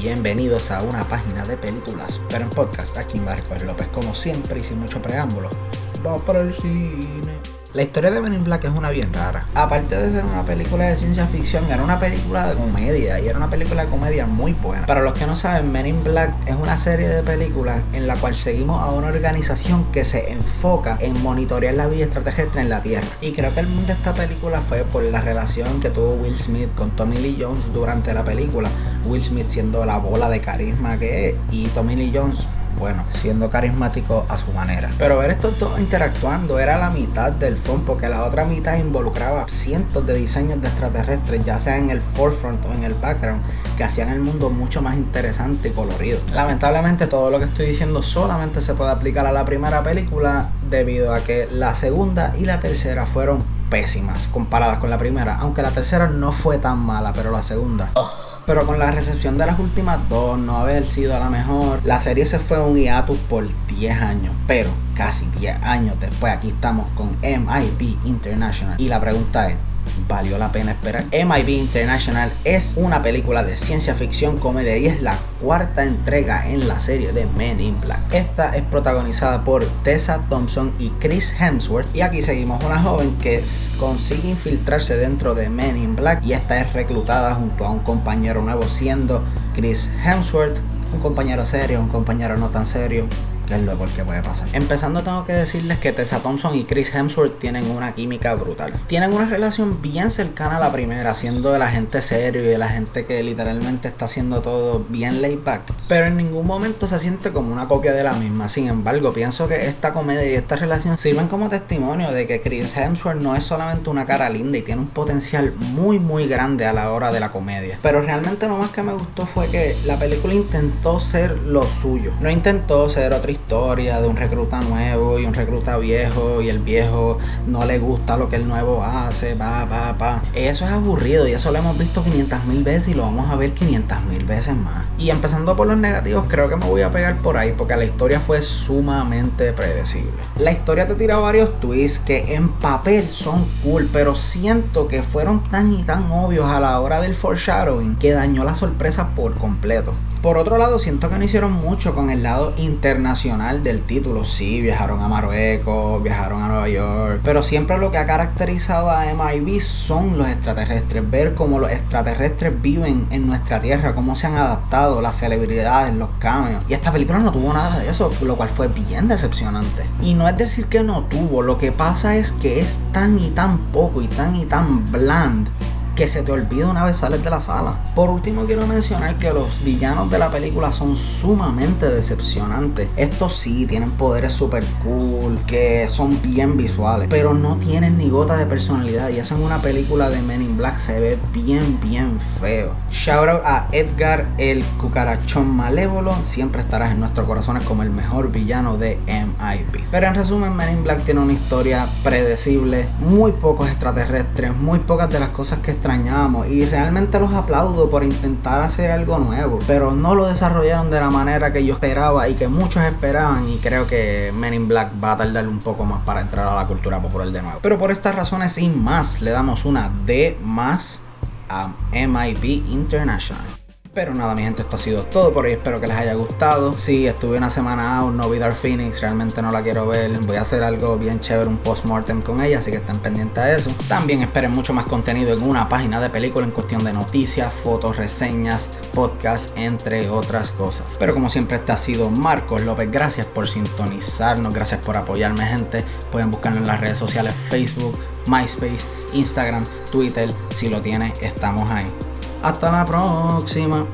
bienvenidos a una página de películas, pero en podcast. Aquí Marcos López, como siempre y sin mucho preámbulo. Vamos para el cine. La historia de Men in Black es una bien rara. Aparte de ser una película de ciencia ficción, era una película de comedia y era una película de comedia muy buena. Para los que no saben, Men in Black es una serie de películas en la cual seguimos a una organización que se enfoca en monitorear la vida extraterrestre en la Tierra. Y creo que el mundo de esta película fue por la relación que tuvo Will Smith con Tommy Lee Jones durante la película. Will Smith siendo la bola de carisma que es y Tommy Lee Jones bueno, siendo carismático a su manera. Pero ver estos dos interactuando era la mitad del fondo, porque la otra mitad involucraba cientos de diseños de extraterrestres, ya sea en el forefront o en el background, que hacían el mundo mucho más interesante y colorido. Lamentablemente todo lo que estoy diciendo solamente se puede aplicar a la primera película debido a que la segunda y la tercera fueron pésimas comparadas con la primera, aunque la tercera no fue tan mala, pero la segunda. Pero con la recepción de las últimas dos, no haber sido a la mejor, la serie se fue un hiatus por 10 años, pero casi 10 años después aquí estamos con MIB International y la pregunta es, valió la pena esperar. MIB International es una película de ciencia ficción comedia y es la cuarta entrega en la serie de Men in Black. Esta es protagonizada por Tessa Thompson y Chris Hemsworth y aquí seguimos una joven que consigue infiltrarse dentro de Men in Black y esta es reclutada junto a un compañero nuevo siendo Chris Hemsworth, un compañero serio, un compañero no tan serio, lo que puede pasar. Empezando tengo que decirles que Tessa Thompson y Chris Hemsworth tienen una química brutal. Tienen una relación bien cercana a la primera, siendo de la gente serio y de la gente que literalmente está haciendo todo bien laid back. Pero en ningún momento se siente como una copia de la misma. Sin embargo, pienso que esta comedia y esta relación sirven como testimonio de que Chris Hemsworth no es solamente una cara linda y tiene un potencial muy muy grande a la hora de la comedia. Pero realmente lo más que me gustó fue que la película intentó ser lo suyo. No intentó ser otra historia de un recluta nuevo y un recluta viejo y el viejo no le gusta lo que el nuevo hace, pa, pa, pa. Eso es aburrido y eso lo hemos visto 500 mil veces y lo vamos a ver 500 mil veces más. Y empezando por los negativos, creo que me voy a pegar por ahí porque la historia fue sumamente predecible. La historia te tira varios twists que en papel son cool, pero siento que fueron tan y tan obvios a la hora del foreshadowing que dañó la sorpresa por completo. Por otro lado, siento que no hicieron mucho con el lado internacional del título. Sí, viajaron a Marruecos, viajaron a Nueva York, pero siempre lo que ha caracterizado a MIB son los extraterrestres. Ver cómo los extraterrestres viven en nuestra tierra, cómo se han adaptado, las celebridades, los cameos. Y esta película no tuvo nada de eso, lo cual fue bien decepcionante. Y no es decir que no tuvo, lo que pasa es que es tan y tan poco y tan y tan bland que se te olvida una vez sales de la sala. Por último quiero mencionar que los villanos de la película son sumamente decepcionantes. Estos sí tienen poderes super cool, que son bien visuales, pero no tienen ni gota de personalidad y eso en una película de Men in Black se ve bien bien feo. Shout out a Edgar el cucarachón malévolo, siempre estarás en nuestros corazones como el mejor villano de MIP. Pero en resumen, Men in Black tiene una historia predecible, muy pocos extraterrestres, muy pocas de las cosas que y realmente los aplaudo por intentar hacer algo nuevo, pero no lo desarrollaron de la manera que yo esperaba y que muchos esperaban y creo que Men in Black va a tardar un poco más para entrar a la cultura popular de nuevo. Pero por estas razones sin más le damos una D más a MIB International. Pero nada, mi gente, esto ha sido todo por hoy. Espero que les haya gustado. Si estuve una semana out, no vi Dark Phoenix, realmente no la quiero ver. Voy a hacer algo bien chévere, un post-mortem con ella, así que estén pendientes a eso. También esperen mucho más contenido en una página de película en cuestión de noticias, fotos, reseñas, podcasts, entre otras cosas. Pero como siempre, este ha sido Marcos López. Gracias por sintonizarnos, gracias por apoyarme, gente. Pueden buscarlo en las redes sociales: Facebook, MySpace, Instagram, Twitter. Si lo tienes, estamos ahí. Hasta la próxima.